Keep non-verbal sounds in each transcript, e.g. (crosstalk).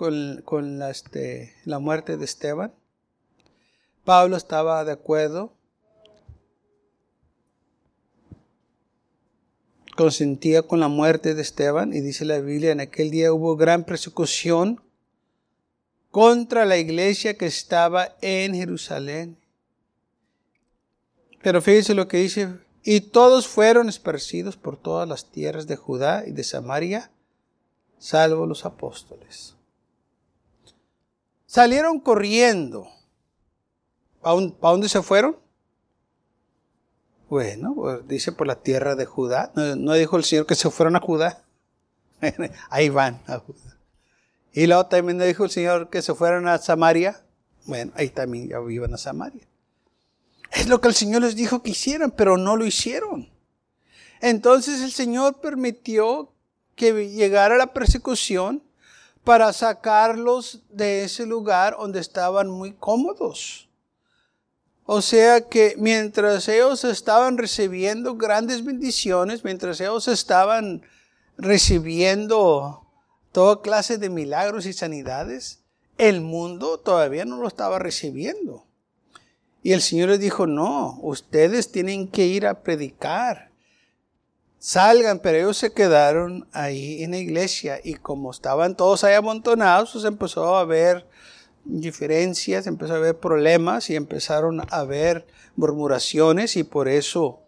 con, la, este, la muerte de Esteban. Pablo estaba de acuerdo, consentía con la muerte de Esteban y dice la Biblia, en aquel día hubo gran persecución contra la iglesia que estaba en Jerusalén. Pero fíjese lo que dice, y todos fueron esparcidos por todas las tierras de Judá y de Samaria, salvo los apóstoles salieron corriendo. ¿A dónde se fueron? Bueno, pues dice por la tierra de Judá. No, dijo el Señor que se fueron a Judá. (laughs) Ahí van a Judá. Y luego también dijo el Señor que se fueran a Samaria. Bueno, ahí también ya iban a Samaria. Es lo que el Señor les dijo que hicieran, pero no lo hicieron. Entonces el Señor permitió que llegara la persecución para sacarlos de ese lugar donde estaban muy cómodos. O sea que mientras ellos estaban recibiendo grandes bendiciones, mientras ellos estaban recibiendo toda clase de milagros y sanidades, el mundo todavía no lo estaba recibiendo. Y el Señor les dijo, no, ustedes tienen que ir a predicar salgan, pero ellos se quedaron ahí en la iglesia y como estaban todos ahí amontonados, pues empezó a haber diferencias, empezó a haber problemas y empezaron a haber murmuraciones y por eso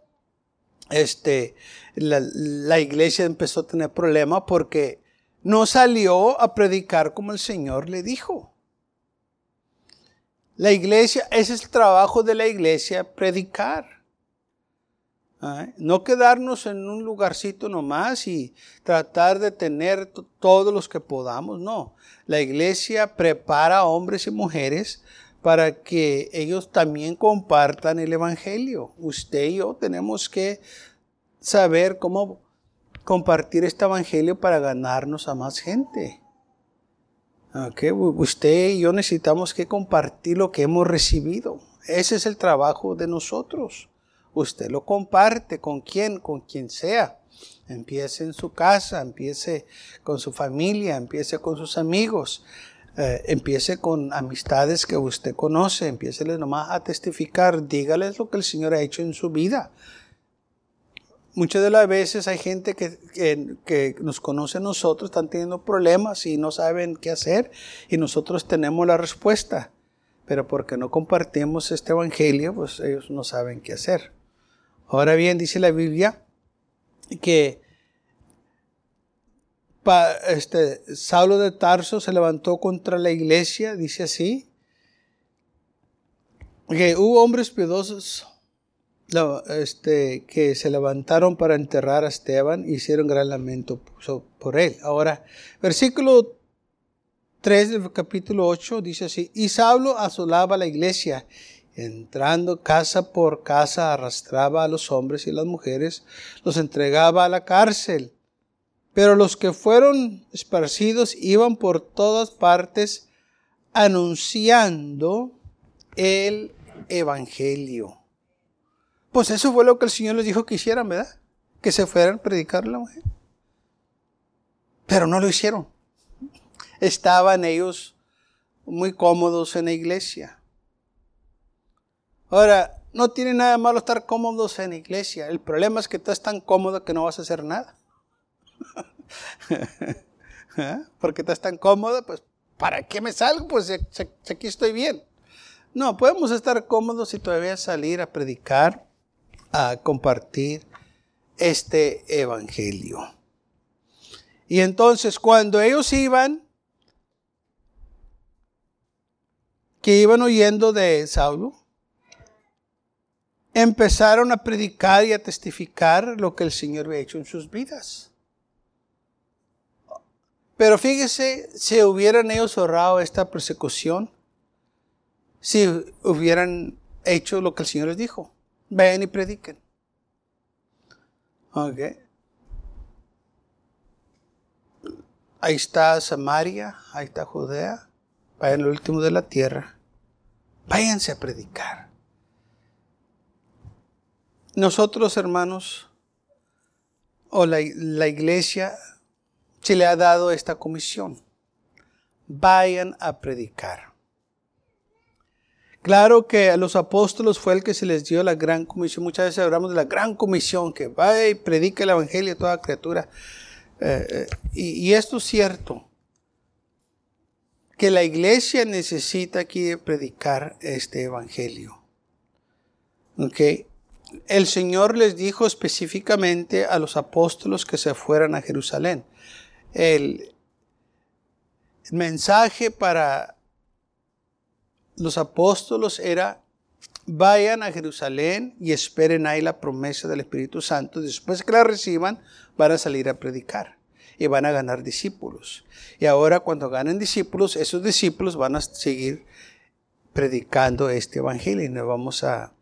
este, la, iglesia empezó a tener problemas porque no salió a predicar como el Señor le dijo. La iglesia, ese es el trabajo de la iglesia, predicar. No quedarnos en un lugarcito nomás y tratar de tener todos los que podamos, no. La iglesia prepara a hombres y mujeres para que ellos también compartan el Evangelio. Usted y yo tenemos que saber cómo compartir este Evangelio para ganarnos a más gente. Usted y yo necesitamos que compartir lo que hemos recibido. Ese es el trabajo de nosotros usted lo comparte con quien, con quien sea. Empiece en su casa, empiece con su familia, empiece con sus amigos, eh, empiece con amistades que usted conoce, empiece nomás a testificar, dígales lo que el Señor ha hecho en su vida. Muchas de las veces hay gente que, que, nos conoce a nosotros, están teniendo problemas y no saben qué hacer y nosotros tenemos la respuesta. Pero porque no compartimos este evangelio, pues ellos no saben qué hacer. Ahora bien, dice la Biblia que este, Saulo de Tarso se levantó contra la iglesia, dice así, que hubo hombres piedosos este, que se levantaron para enterrar a Esteban y hicieron gran lamento por él. Ahora, versículo 3 del capítulo 8 dice así, y Saulo asolaba la iglesia Entrando casa por casa arrastraba a los hombres y las mujeres, los entregaba a la cárcel. Pero los que fueron esparcidos iban por todas partes anunciando el Evangelio. Pues eso fue lo que el Señor les dijo que hicieran, ¿verdad? Que se fueran a predicar la mujer. Pero no lo hicieron. Estaban ellos muy cómodos en la iglesia. Ahora, no tiene nada malo estar cómodos en iglesia. El problema es que estás tan cómodo que no vas a hacer nada. (laughs) ¿Eh? Porque estás tan cómodo, pues, ¿para qué me salgo? Pues aquí estoy bien. No, podemos estar cómodos y todavía salir a predicar, a compartir este evangelio. Y entonces cuando ellos iban, que iban oyendo de Saulo, empezaron a predicar y a testificar lo que el Señor había hecho en sus vidas. Pero fíjese, si hubieran ellos ahorrado esta persecución, si hubieran hecho lo que el Señor les dijo. Vayan y prediquen. Ok. Ahí está Samaria, ahí está Judea, vayan al último de la tierra. Váyanse a predicar. Nosotros, hermanos, o la, iglesia, se le ha dado esta comisión. Vayan a predicar. Claro que a los apóstolos fue el que se les dio la gran comisión. Muchas veces hablamos de la gran comisión, que vaya y predica el evangelio a toda criatura. Eh, eh, y, esto es cierto, que la iglesia necesita aquí predicar este evangelio. Okay. El Señor les dijo específicamente a los apóstolos que se fueran a Jerusalén. El mensaje para los apóstolos era vayan a Jerusalén y esperen ahí la promesa del Espíritu Santo. Después que la reciban, van a salir a predicar y van a ganar discípulos. Y ahora cuando ganen discípulos, esos discípulos van a seguir predicando este evangelio y nos vamos a,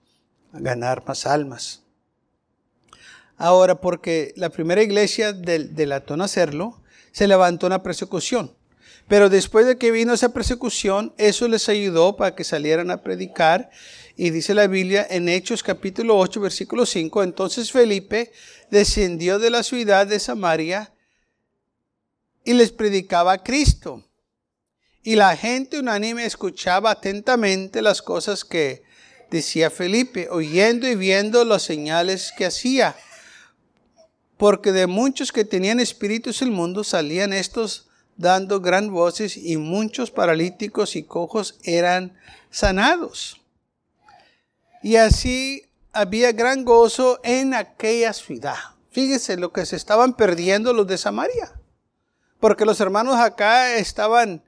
ganar más almas. Ahora, porque la primera iglesia de, tono hacerlo, se levantó una persecución. Pero después de que vino esa persecución, eso les ayudó para que salieran a predicar. Y dice la Biblia en Hechos capítulo 8, versículo 5, entonces Felipe descendió de la ciudad de Samaria y les predicaba a Cristo. Y la gente unánime escuchaba atentamente las cosas que decía Felipe, oyendo y viendo las señales que hacía. Porque de muchos que tenían espíritus el mundo salían estos dando gran voces y muchos paralíticos y cojos eran sanados. Y así había gran gozo en aquella ciudad. Fíjese lo que se estaban perdiendo los de Samaria. Porque los hermanos acá estaban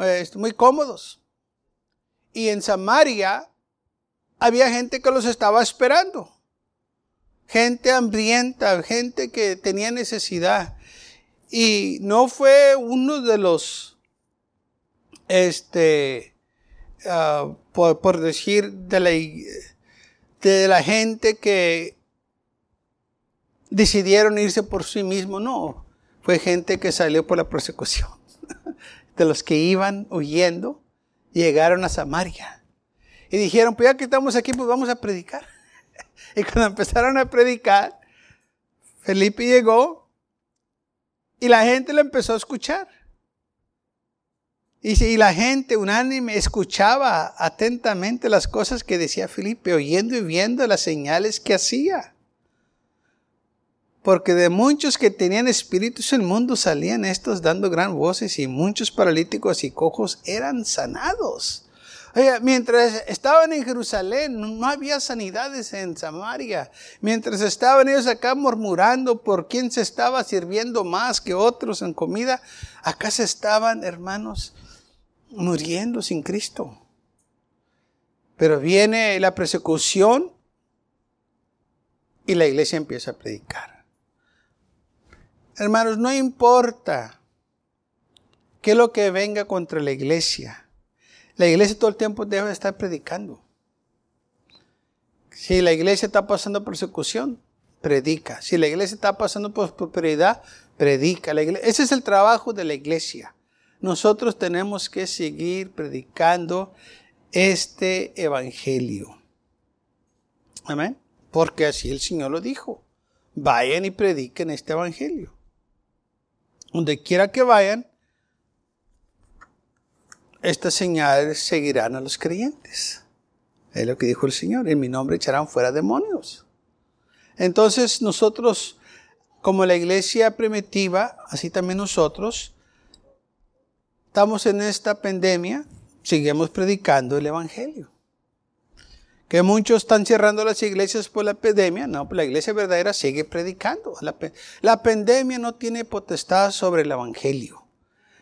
eh, muy cómodos. Y en Samaria había gente que los estaba esperando. Gente hambrienta, gente que tenía necesidad. Y no fue uno de los, este, ah, por, decir, de la, de la gente que decidieron irse por sí mismo, no. Fue gente que salió por la persecución. (laughs) De los que iban huyendo, llegaron a Samaria. Y dijeron, pues ya que estamos aquí, pues vamos a predicar. (laughs) Y cuando empezaron a predicar, Felipe llegó y la gente lo empezó a escuchar. Y, la gente unánime escuchaba atentamente las cosas que decía Felipe, oyendo y viendo las señales que hacía. Porque de muchos que tenían espíritus en el mundo salían estos dando gran voces y muchos paralíticos y cojos eran sanados mientras estaban en Jerusalén, no había sanidades en Samaria. Mientras estaban ellos acá murmurando por quién se estaba sirviendo más que otros en comida, acá se estaban, hermanos, muriendo sin Cristo. Pero viene la persecución y la iglesia empieza a predicar. Hermanos, no importa qué es lo que venga contra la iglesia. La iglesia todo el tiempo debe estar predicando. Si la iglesia está pasando persecución, predica. Si la iglesia está pasando por prosperidad, predica. La Ese es el trabajo de la iglesia. Nosotros tenemos que seguir predicando este evangelio. Amén. Porque así el Señor lo dijo. Vayan y prediquen este evangelio. Donde quiera que vayan, estas señales seguirán a los creyentes. Es lo que dijo el Señor. En mi nombre echarán fuera demonios. Entonces nosotros, como la iglesia primitiva, así también nosotros, estamos en esta pandemia, seguimos predicando el Evangelio. Que muchos están cerrando las iglesias por la pandemia. No, la iglesia verdadera sigue predicando. La pandemia no tiene potestad sobre el Evangelio.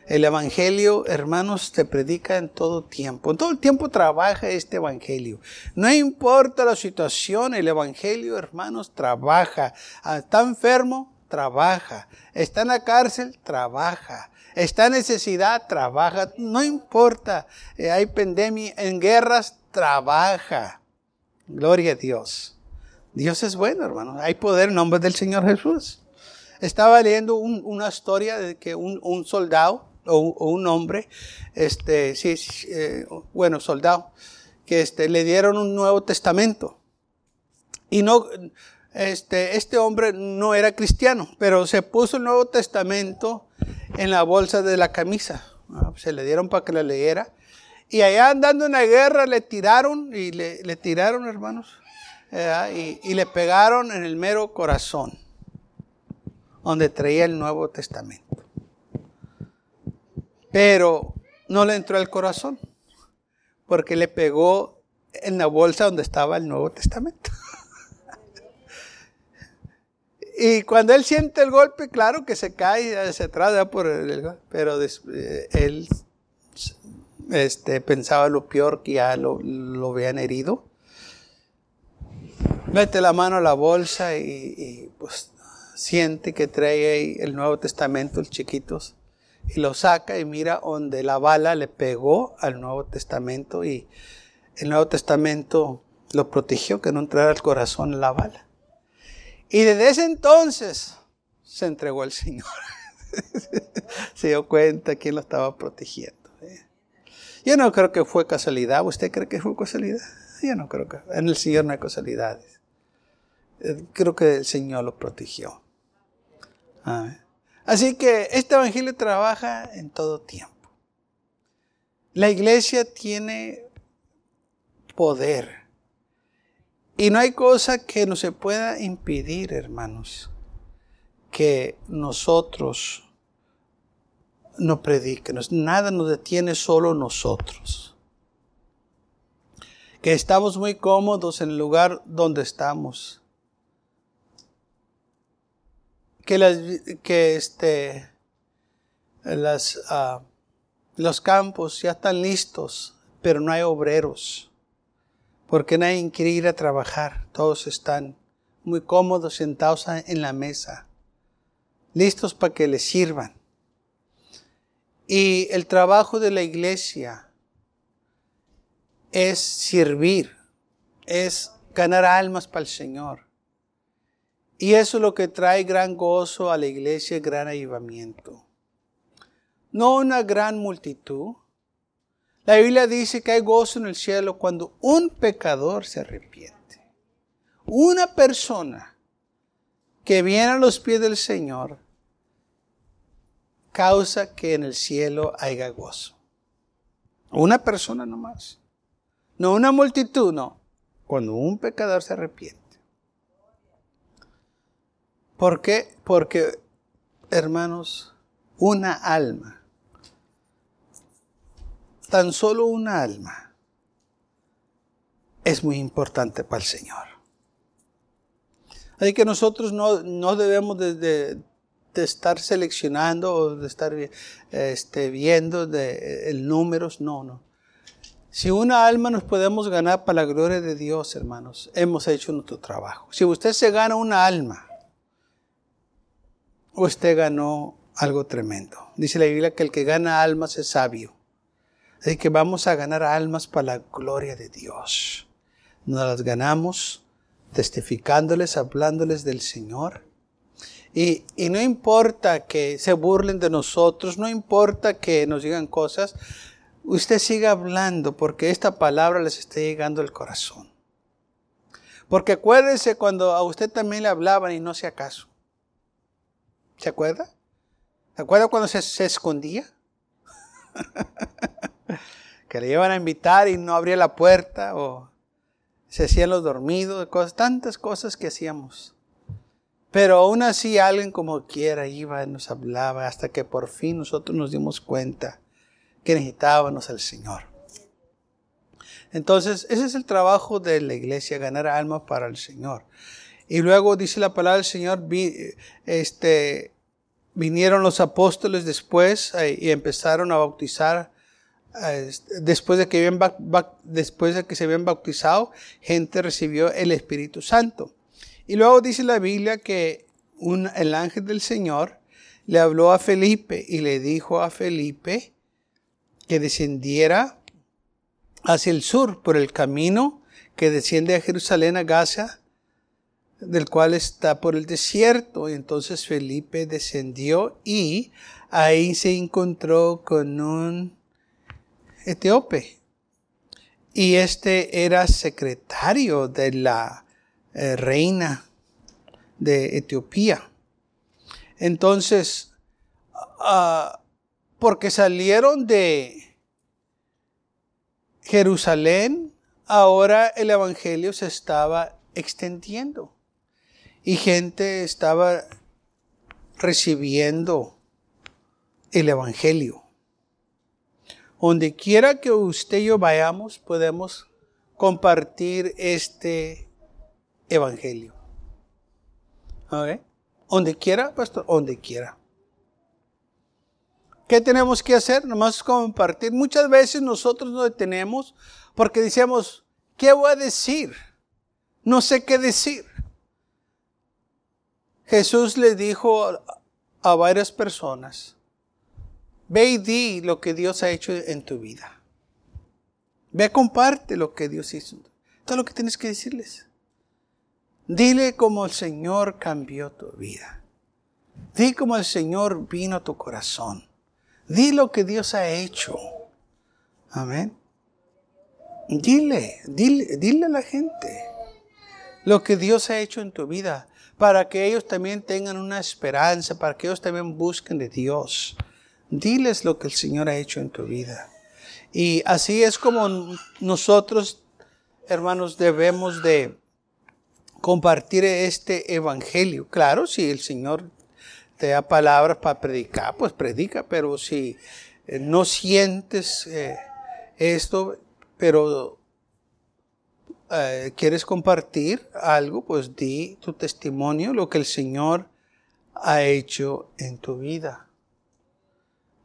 El Evangelio, hermanos, te predica en todo tiempo. En todo el tiempo trabaja este Evangelio. No importa la situación, el Evangelio, hermanos, trabaja. Ah, está enfermo, trabaja. Está en la cárcel, trabaja. Está en necesidad, trabaja. No importa. Eh, hay pandemia, en guerras, trabaja. Gloria a Dios. Dios es bueno, hermano. Hay poder en nombre del Señor Jesús. Estaba leyendo una historia de que un, soldado o, un hombre, este, sí, eh, bueno, soldado, que este, le dieron un Nuevo Testamento. Y no, este, este hombre no era cristiano, pero se puso el Nuevo Testamento en la bolsa de la camisa. Ah, se le dieron para que la leyera. Y allá andando en la guerra le tiraron, y le, tiraron, hermanos, y, y le pegaron en el mero corazón, donde traía el Nuevo Testamento. Pero no le entró al corazón, porque le pegó en la bolsa donde estaba el Nuevo Testamento. (laughs) Y cuando él siente el golpe, claro que se cae, se atrás por el, pero eh, él este, pensaba lo peor que ya lo, lo habían herido. Mete la mano a la bolsa y, pues siente que trae ahí el Nuevo Testamento, el chiquitos, y lo saca y mira donde la bala le pegó al Nuevo Testamento y el Nuevo Testamento lo protegió, que no entrara al corazón la bala. Y desde ese entonces se entregó al Señor. (laughs) se dio cuenta quién lo estaba protegiendo. ¿eh? Yo no creo que fue casualidad. ¿Usted cree que fue casualidad? Yo no creo que. En el Señor no hay casualidades. Eh, creo que el Señor lo protegió. Así que este Evangelio trabaja en todo tiempo. La iglesia tiene poder y no hay cosa que no se pueda impedir, hermanos, que nosotros no prediquemos. Nada nos detiene, solo nosotros. Que estamos muy cómodos en el lugar donde estamos. Que, las, que este, las, ah, los campos ya están listos, pero no hay obreros porque nadie quiere ir a trabajar. Todos están muy cómodos sentados en la mesa, listos para que les sirvan. Y el trabajo de la iglesia es servir, es ganar almas para el Señor. Y eso es lo que trae gran gozo a la iglesia, gran avivamiento. No una gran multitud, la Biblia dice que hay gozo en el cielo cuando un pecador se arrepiente. Una persona que viene a los pies del Señor causa que en el cielo haya gozo. Una persona nomás. No una multitud, no. Cuando un pecador se arrepiente. ¿Por qué? Porque, hermanos, una alma tan solo una alma es muy importante para el Señor. Así que nosotros no, debemos de, estar seleccionando o de estar este, viendo de, números, no, no. Si una alma nos podemos ganar para la gloria de Dios, hermanos, hemos hecho nuestro trabajo. Si usted se gana una alma, usted ganó algo tremendo. Dice la Biblia que el que gana almas es sabio de que vamos a ganar almas para la gloria de Dios. Nos las ganamos testificándoles, hablándoles del Señor. Y, y, no importa que se burlen de nosotros, no importa que nos digan cosas, usted siga hablando porque esta palabra les está llegando al corazón. Porque acuérdese cuando a usted también le hablaban y no se acaso. ¿Se acuerda? ¿Se acuerda cuando se, escondía? (laughs) que le iban a invitar y no abría la puerta o se hacían los dormidos, cosas, tantas cosas que hacíamos. Pero aún así alguien como quiera iba y nos hablaba hasta que por fin nosotros nos dimos cuenta que necesitábamos al Señor. Entonces, ese es el trabajo de la iglesia, ganar almas para el Señor. Y luego dice la palabra del Señor, este, vinieron los apóstoles después eh, y empezaron a bautizar después de, que después de que se habían bautizado, gente recibió el Espíritu Santo. Y luego dice la Biblia que un, el ángel del Señor le habló a Felipe y le dijo a Felipe que descendiera hacia el sur por el camino que desciende a Jerusalén, a Gaza, del cual está por el desierto. Y entonces Felipe descendió y ahí se encontró con un etíope. Y este era secretario de la eh, reina de Etiopía. Entonces, ah, porque salieron de Jerusalén, ahora el Evangelio se estaba extendiendo y gente estaba recibiendo el Evangelio. Donde quiera que usted y yo vayamos, podemos compartir este Evangelio. Donde quiera, pastor, donde quiera. ¿Qué tenemos que hacer? Nomás compartir. Muchas veces nosotros nos detenemos porque decimos, ¿qué voy a decir? No sé qué decir. Jesús le dijo a varias personas, ve y di lo que Dios ha hecho en tu vida. Ve, comparte lo que Dios hizo. Todo lo que tienes que decirles. Dile cómo el Señor cambió tu vida. Di cómo el Señor vino a tu corazón. Di lo que Dios ha hecho. Amén. Dile, dile, dile a la gente lo que Dios ha hecho en tu vida, para que ellos también tengan una esperanza, para que ellos también busquen de Dios. Diles lo que el Señor ha hecho en tu vida. Y así es como nosotros, hermanos, debemos de compartir este evangelio. Claro, si el Señor te da palabras para predicar, pues predica, pero si eh, no sientes eh, esto, pero eh, quieres compartir algo, pues di tu testimonio, lo que el Señor ha hecho en tu vida.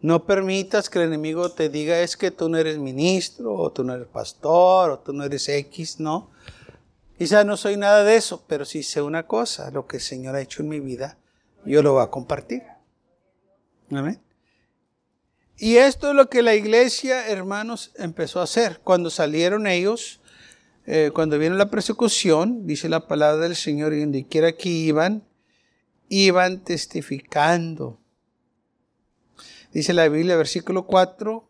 No permitas que el enemigo te diga es que tú no eres ministro, o tú no eres pastor, o tú no eres X, no. Quizá no soy nada de eso, pero si sé una cosa, lo que el Señor ha hecho en mi vida, yo lo voy a compartir. Amén. Y esto es lo que la iglesia, hermanos, empezó a hacer. Cuando salieron ellos, eh, cuando vino la persecución, dice la palabra del Señor, y donde quiera que iban, iban testificando. Dice la Biblia, versículo 4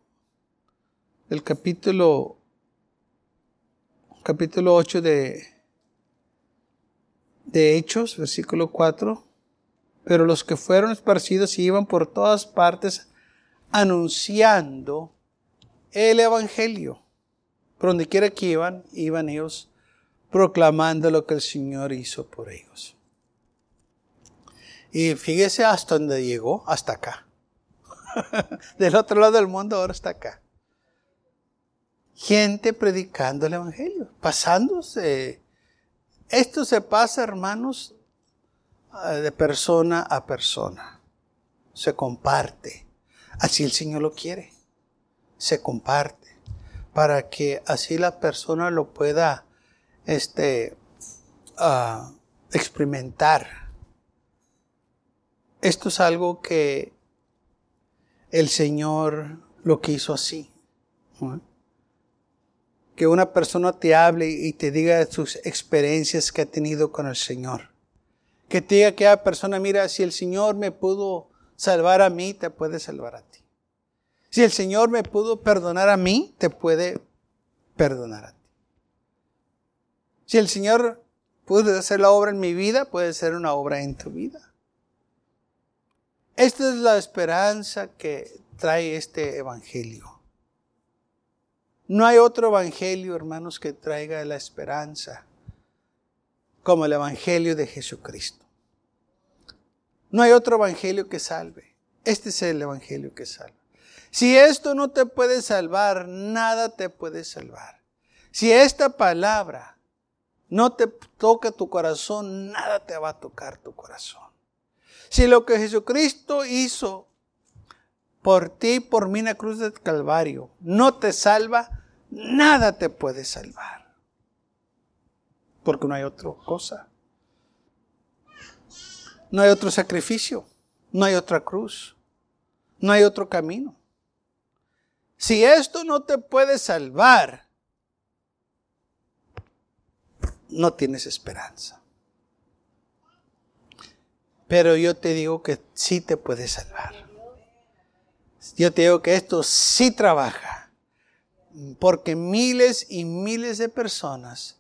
del capítulo, capítulo 8 de, de Hechos, versículo 4. Pero los que fueron esparcidos iban por todas partes anunciando el Evangelio. Por donde quiera que iban, iban ellos proclamando lo que el Señor hizo por ellos. Y fíjese hasta donde llegó, hasta acá. (laughs) del otro lado del mundo ahora está acá. Gente predicando el Evangelio, pasándose. Esto se pasa, hermanos, eh, de persona a persona. Se comparte. Así el Señor lo quiere. Se comparte. Para que así la persona lo pueda este, uh, experimentar. Esto es algo que el Señor lo quiso así. Que una persona te hable y te diga sus experiencias que ha tenido con el Señor. Que te diga que aquella persona, mira, si el Señor me pudo salvar a mí, te puede salvar a ti. Si el Señor me pudo perdonar a mí, te puede perdonar a ti. Si el Señor pudo hacer la obra en mi vida, puede ser una obra en tu vida. Esta es la esperanza que trae este Evangelio. No hay otro Evangelio, hermanos, que traiga la esperanza como el Evangelio de Jesucristo. No hay otro Evangelio que salve. Este es el Evangelio que salva. Si esto no te puede salvar, nada te puede salvar. Si esta palabra no te toca tu corazón, nada te va a tocar tu corazón. Si lo que Jesucristo hizo por ti, por mí en la cruz del Calvario, no te salva, nada te puede salvar. Porque no hay otra cosa. No hay otro sacrificio. No hay otra cruz. No hay otro camino. Si esto no te puede salvar, no tienes esperanza. Pero yo te digo que sí te puede salvar. Yo te digo que esto sí trabaja. Porque miles y miles de personas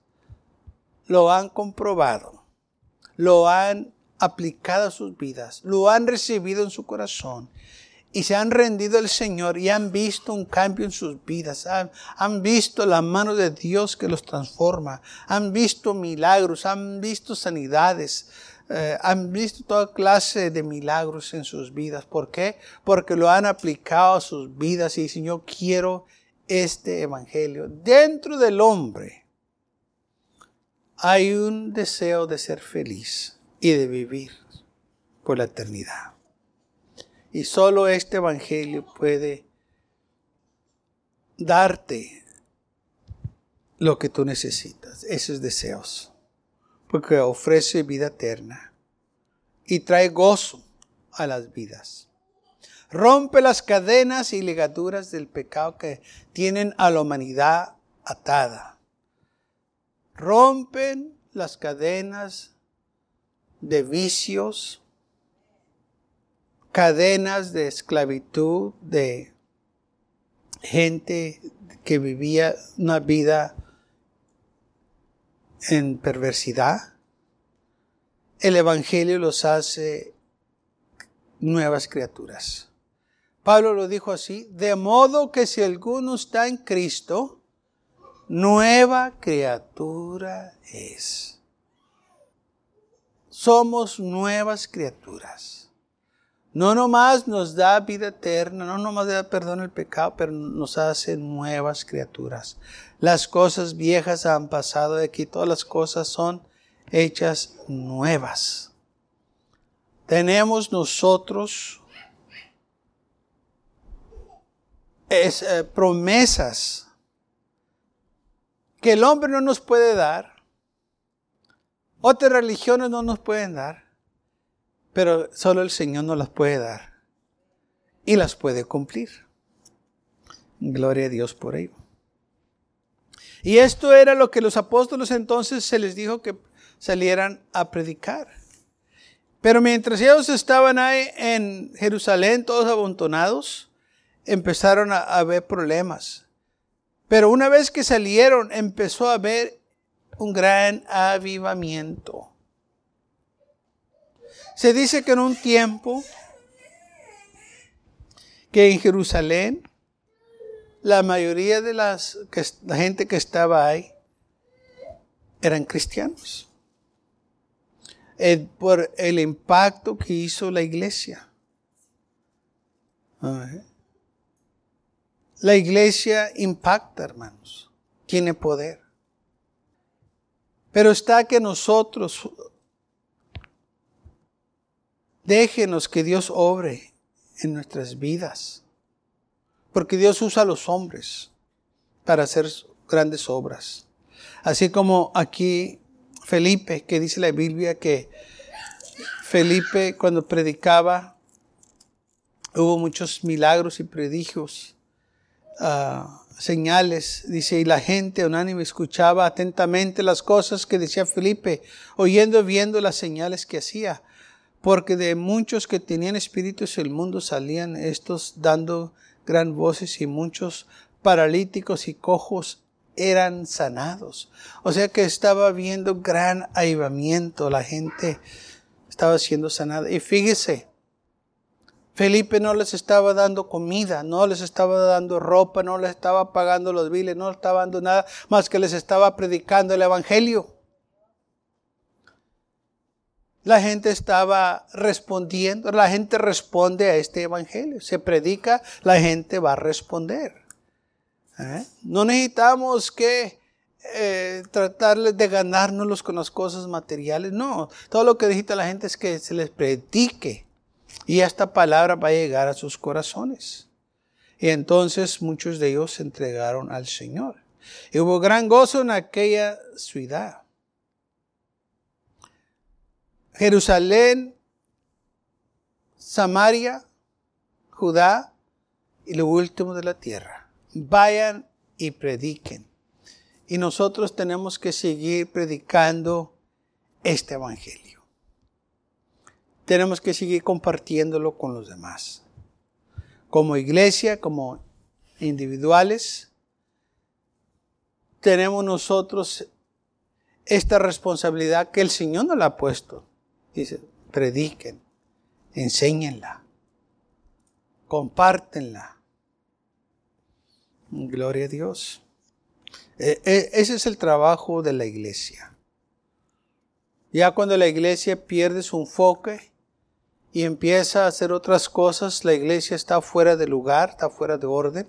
lo han comprobado, lo han aplicado a sus vidas, lo han recibido en su corazón y se han rendido al Señor y han visto un cambio en sus vidas, han, visto la mano de Dios que los transforma, han visto milagros, han visto sanidades, eh, han visto toda clase de milagros en sus vidas. ¿Por qué? Porque lo han aplicado a sus vidas y dicen, yo quiero este evangelio. Dentro del hombre hay un deseo de ser feliz y de vivir por la eternidad. Y solo este Evangelio puede darte lo que tú necesitas, esos deseos, porque ofrece vida eterna y trae gozo a las vidas. Rompe las cadenas y ligaduras del pecado que tienen a la humanidad atada. Rompen las cadenas de vicios, cadenas de esclavitud, de gente que vivía una vida en perversidad. El Evangelio los hace nuevas criaturas. Pablo lo dijo así, de modo que si alguno está en Cristo, nueva criatura es. Somos nuevas criaturas. No nomás nos da vida eterna, no nomás da perdón el pecado, pero nos hace nuevas criaturas. Las cosas viejas han pasado de aquí, todas las cosas son hechas nuevas. Tenemos nosotros es, eh, promesas que el hombre no nos puede dar, otras religiones no nos pueden dar pero solo el Señor nos las puede dar y las puede cumplir. Gloria a Dios por ello. Y esto era lo que los apóstoles entonces se les dijo que salieran a predicar. Pero mientras ellos estaban ahí en Jerusalén, todos amontonados, empezaron a haber problemas. Pero una vez que salieron, empezó a haber un gran avivamiento. Se dice que en un tiempo que en Jerusalén la mayoría de las, la gente que estaba ahí eran cristianos. por el impacto que hizo la iglesia. La iglesia impacta, hermanos. Tiene poder. Pero está que nosotros Déjenos que Dios obre en nuestras vidas. Porque Dios usa a los hombres para hacer grandes obras. Así como aquí Felipe, que dice la Biblia que Felipe cuando predicaba hubo muchos milagros y prodigios, ah, señales, dice, y la gente unánime escuchaba atentamente las cosas que decía Felipe, oyendo, viendo las señales que hacía porque de muchos que tenían espíritus el mundo salían estos dando gran voces y muchos paralíticos y cojos eran sanados. O sea que estaba viendo gran avivamiento, la gente estaba siendo sanada. Y fíjese, Felipe no les estaba dando comida, no les estaba dando ropa, no les estaba pagando los biles, no les estaba dando nada más que les estaba predicando el Evangelio la gente estaba respondiendo, la gente responde a este evangelio. Se predica, la gente va a responder. ¿Eh? No necesitamos que eh, tratarles de ganárnoslos con las cosas materiales. No, todo lo que necesita la gente es que se les predique y esta palabra va a llegar a sus corazones. Y entonces muchos de ellos se entregaron al Señor. Y hubo gran gozo en aquella ciudad. Jerusalén, Samaria, Judá y lo último de la tierra. Vayan y prediquen. Y nosotros tenemos que seguir predicando este Evangelio. Tenemos que seguir compartiéndolo con los demás. Como iglesia, como individuales, tenemos nosotros esta responsabilidad que el Señor nos la ha puesto. Dice, prediquen, enséñenla, compártenla. Gloria a Dios. E, e, ese es el trabajo de la iglesia. Ya cuando la iglesia pierde su enfoque y empieza a hacer otras cosas, la iglesia está fuera de lugar, está fuera de orden,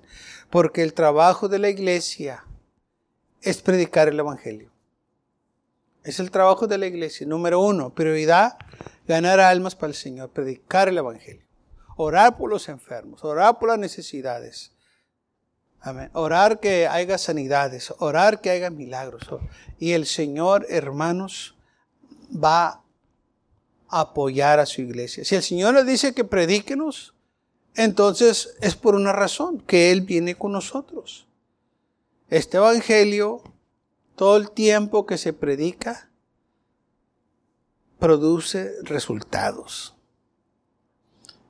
porque el trabajo de la iglesia es predicar el Evangelio. Es el trabajo de la iglesia. Número uno, prioridad, ganar almas para el Señor, predicar el Evangelio. Orar por los enfermos, orar por las necesidades. Amén. Orar que haya sanidades, orar que haya milagros. Y el Señor, hermanos, va a apoyar a su iglesia. Si el Señor le dice que predíquenos, entonces es por una razón, que Él viene con nosotros. Este Evangelio, todo el tiempo que se predica, produce resultados.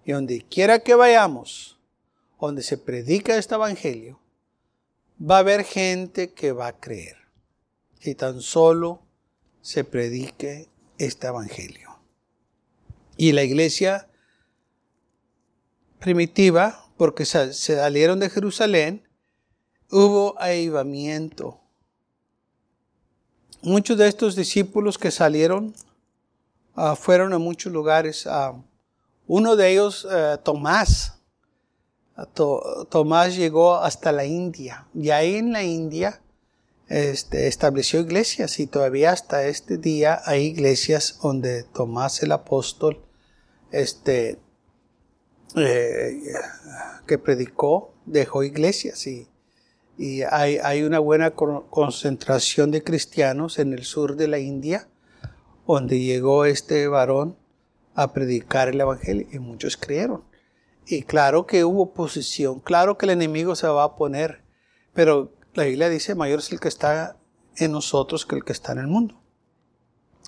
Y donde quiera que vayamos, donde se predica este Evangelio, va a haber gente que va a creer. Si tan solo se predique este evangelio. Y la iglesia primitiva, porque se salieron de Jerusalén, hubo avivamiento. Muchos de estos discípulos que salieron ah, fueron a muchos lugares. Ah, uno de ellos, eh, Tomás, Tomás llegó hasta la India y ahí en la India este, estableció iglesias y todavía hasta este día hay iglesias donde Tomás el apóstol este, eh, que predicó dejó iglesias y, y hay, hay, una buena concentración de cristianos en el sur de la India donde llegó este varón a predicar el evangelio y muchos creyeron. Y claro que hubo oposición, claro que el enemigo se va a poner, pero la Biblia dice, mayor es el que está en nosotros que el que está en el mundo.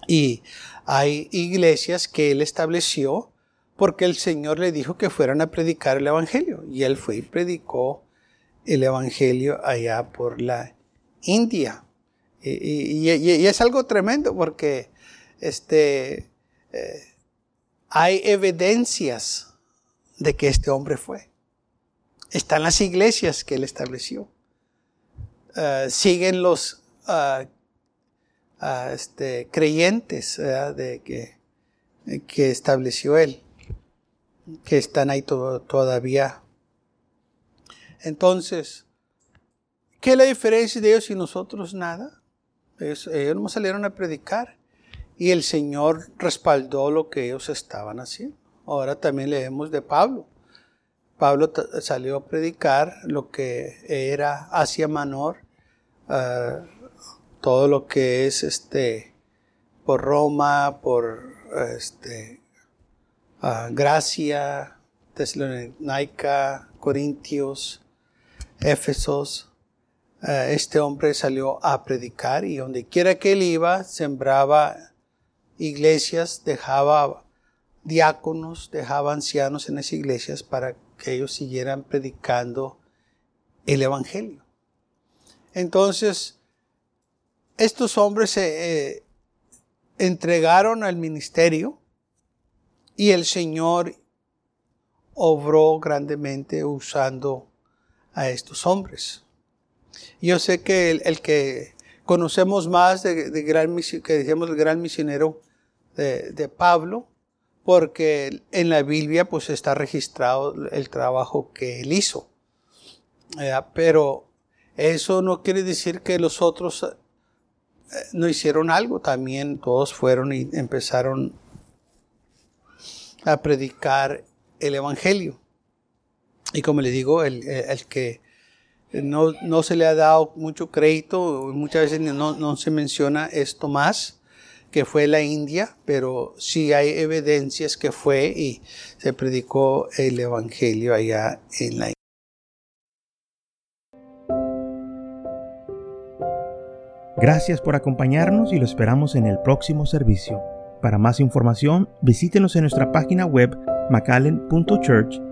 Y hay iglesias que él estableció porque el Señor le dijo que fueran a predicar el Evangelio. Y él fue y predicó el Evangelio allá por la India. Y, es algo tremendo porque este, eh, hay evidencias de que este hombre fue. Están las iglesias que él estableció. Eh, siguen los uh, este, creyentes de que, que, estableció él, que están ahí todavía. Entonces, ¿qué es la diferencia de ellos y nosotros? Nada. Ellos, no salieron a predicar y el Señor respaldó lo que ellos estaban haciendo. Ahora también leemos de Pablo. Pablo salió a predicar lo que era Asia Menor, ah, todo lo que es este por Roma, por este uh, Gracia, Tesalónica, Corintios, Éfesos. Ah, este hombre salió a predicar y donde quiera que él iba, sembraba iglesias, dejaba diáconos, dejaba ancianos en las iglesias para que ellos siguieran predicando el Evangelio. Entonces, estos hombres se eh, entregaron al ministerio y el Señor obró grandemente usando a estos hombres. Yo sé que el, que conocemos más de, gran, que decíamos el gran misionero de, de Pablo, porque en la Biblia pues está registrado el trabajo que él hizo. Pero eso no quiere decir que los otros eh, no hicieron algo, también todos fueron y empezaron a predicar el Evangelio. Y como le digo, el, que no, se le ha dado mucho crédito, muchas veces no, no se menciona esto más, que fue la India, pero sí hay evidencias que fue y se predicó el Evangelio allá en la India. Gracias por acompañarnos y lo esperamos en el próximo servicio. Para más información, visítenos en nuestra página web macallen.church.